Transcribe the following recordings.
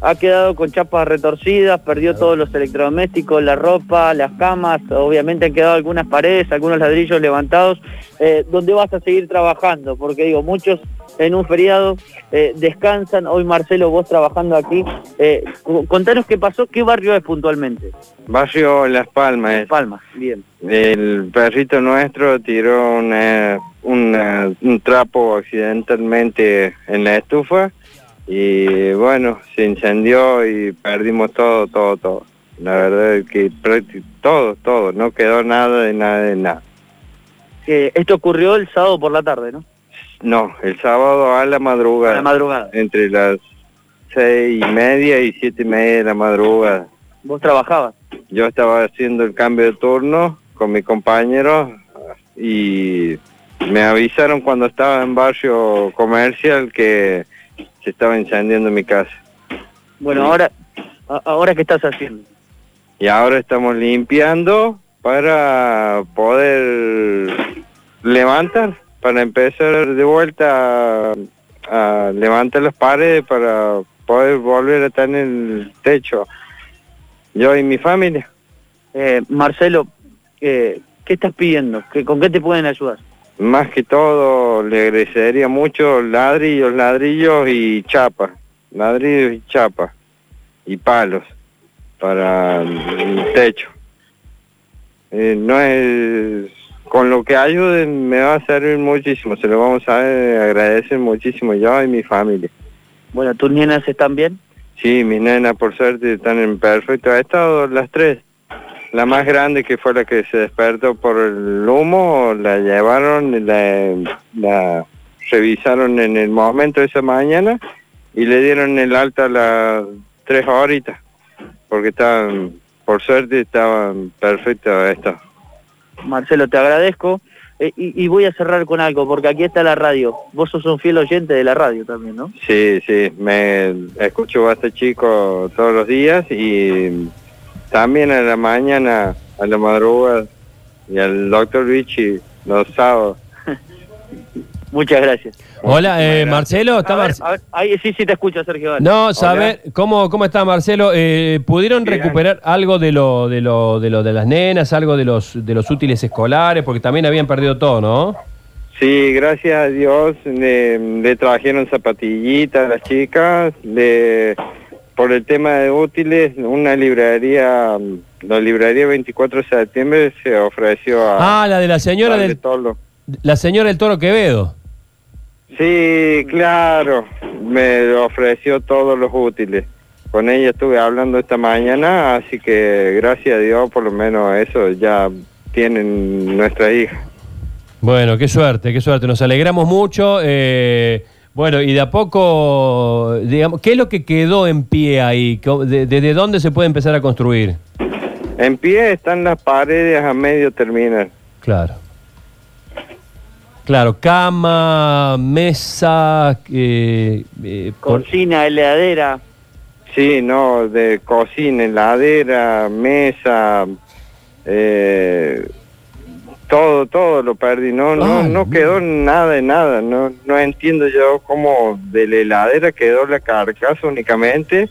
ha quedado con chapas retorcidas, perdió todos los electrodomésticos, la ropa, las camas, obviamente han quedado algunas paredes, algunos ladrillos levantados. Eh, ¿Dónde vas a seguir trabajando? Porque digo, muchos en un feriado eh, descansan. Hoy Marcelo, vos trabajando aquí. Eh, contanos qué pasó, qué barrio es puntualmente. Barrio Las Palmas. Las Palmas, bien. El perrito nuestro tiró una, una, un trapo accidentalmente en la estufa y bueno, se incendió y perdimos todo, todo, todo. La verdad es que todo, todo, no quedó nada de nada de nada. esto ocurrió el sábado por la tarde, ¿no? No, el sábado a la madrugada. A la madrugada. Entre las seis y media y siete y media de la madrugada. ¿Vos trabajabas? Yo estaba haciendo el cambio de turno con mi compañero y me avisaron cuando estaba en barrio comercial que se estaba incendiando mi casa. Bueno, ahora, ahora ¿qué estás haciendo? Y ahora estamos limpiando para poder levantar, para empezar de vuelta a, levantar las paredes para poder volver a estar en el techo. Yo y mi familia. Eh, Marcelo, eh, ¿qué estás pidiendo? ¿Con qué te pueden ayudar? Más que todo le agradecería mucho ladrillos, ladrillos y chapas, ladrillos y chapas y palos para el techo. Eh, no es con lo que ayuden me va a servir muchísimo, se lo vamos a agradecer muchísimo yo y mi familia. Bueno, ¿tus nenas están bien? Sí, mis nenas por suerte están en perfecto estado, las tres. La más grande que fue la que se despertó por el humo, la llevaron, la, la revisaron en el momento de esa mañana y le dieron el alta a las tres horitas, porque estaban, por suerte estaban perfectos esto. Marcelo, te agradezco. Eh, y, voy a cerrar con algo, porque aquí está la radio. Vos sos un fiel oyente de la radio también, ¿no? Sí, sí, me escucho a este chico todos los días y también a la mañana, a la madrugada, y al doctor Vichy los sábados. Muchas gracias. Hola, eh, Marcelo. ¿está ahí sí, sí te escucho, Sergio. No, saber ¿cómo, ¿cómo está Marcelo? Eh, ¿Pudieron recuperar algo de lo, de lo de lo de las nenas, algo de los de los útiles escolares? Porque también habían perdido todo, ¿no? Sí, gracias a Dios le, le trajeron zapatillitas a las chicas, le por el tema de útiles, una librería, la librería 24 de septiembre se ofreció a... Ah, la de la señora del... Toro. La señora del Toro Quevedo. Sí, claro, me ofreció todos los útiles. Con ella estuve hablando esta mañana, así que gracias a Dios por lo menos eso ya tienen nuestra hija. Bueno, qué suerte, qué suerte. Nos alegramos mucho. Eh, bueno, y de a poco, digamos, ¿qué es lo que quedó en pie ahí? ¿Desde dónde se puede empezar a construir? En pie están las paredes a medio terminar. Claro. Claro, cama, mesa, eh, eh cocina, heladera. Sí, no, de cocina, heladera, mesa, eh, todo, todo lo perdí, no, no, no quedó nada de nada, no, no entiendo yo cómo de la heladera quedó la carcasa únicamente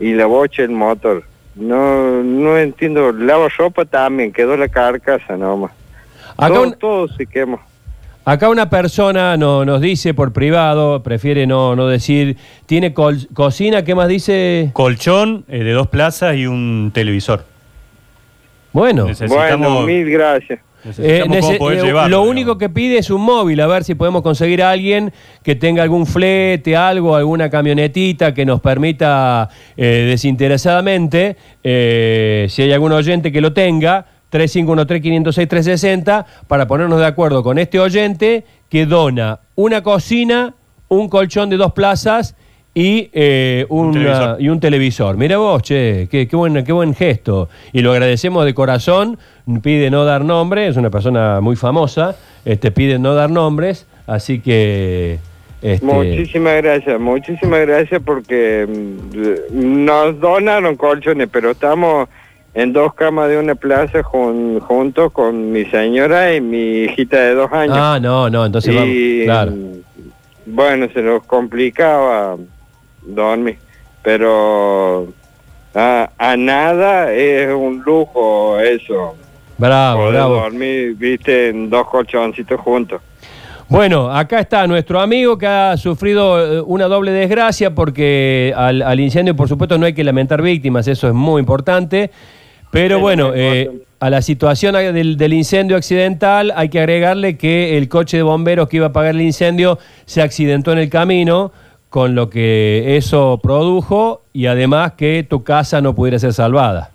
y la bocha el motor. No, no entiendo, lavo ropa también, quedó la carcasa nomás. Acá todo, todo se quemó. Acá una persona no, nos dice por privado, prefiere no, no decir, tiene cocina, ¿qué más dice? Colchón eh, de dos plazas y un televisor. Bueno, bueno mil gracias. Eh, lo único que pide es un móvil, a ver si podemos conseguir a alguien que tenga algún flete, algo, alguna camionetita que nos permita eh, desinteresadamente, eh, si hay algún oyente que lo tenga, 3513-506-360, para ponernos de acuerdo con este oyente que dona una cocina, un colchón de dos plazas y, eh, un, y un televisor. Mira vos, che, qué, qué, buen, qué buen gesto. Y lo agradecemos de corazón. Pide no dar nombre, es una persona muy famosa. Este, pide no dar nombres, así que... Este... Muchísimas gracias, muchísimas gracias porque mm, nos donaron colchones, pero estamos en dos camas de una plaza juntos con mi señora y mi hijita de dos años. Ah, no, no, entonces vamos, claro. Bueno, se nos complicaba dormir. pero a, a nada es un lujo eso. Bravo, Poder bravo. dormir, viste, en dos colchoncitos juntos. Bueno, acá está nuestro amigo que ha sufrido eh, una doble desgracia porque al, al incendio, por supuesto, no hay que lamentar víctimas, eso es muy importante. Pero Sí, bueno, eh, a la situación del, del incendio accidental hay que agregarle que el coche de bomberos que iba a apagar el incendio se accidentó en el camino, con lo que eso produjo y además que tu casa no pudiera ser salvada.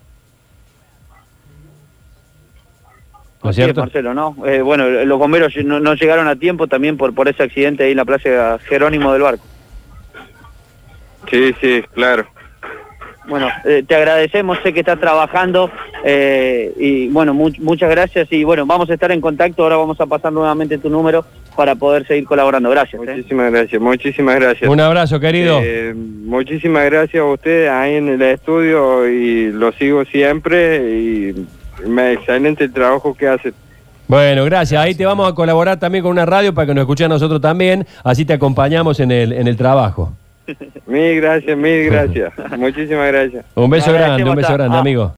¿No es Así es, cierto? Marcelo, ¿no? Eh, bueno, los bomberos no, no llegaron a tiempo también por, por ese accidente ahí en la plaza Jerónimo del Barco. Sí, sí, claro. Bueno, eh, te agradecemos, sé que estás trabajando eh, y bueno, mu- muchas gracias y bueno, vamos a estar en contacto, ahora vamos a pasar nuevamente tu número para poder seguir colaborando. Gracias. ¿eh? Muchísimas gracias, muchísimas gracias. Un abrazo, querido. Eh, muchísimas gracias a ustedes ahí en el estudio y lo sigo siempre y me excelente el trabajo que hacen. Bueno, gracias. Ahí te vamos a colaborar también con una radio para que nos escuchen a nosotros también. Así te acompañamos en el, en el trabajo. Mil gracias, mil gracias. Muchísimas gracias. Un beso grande, un beso grande, ah. amigo.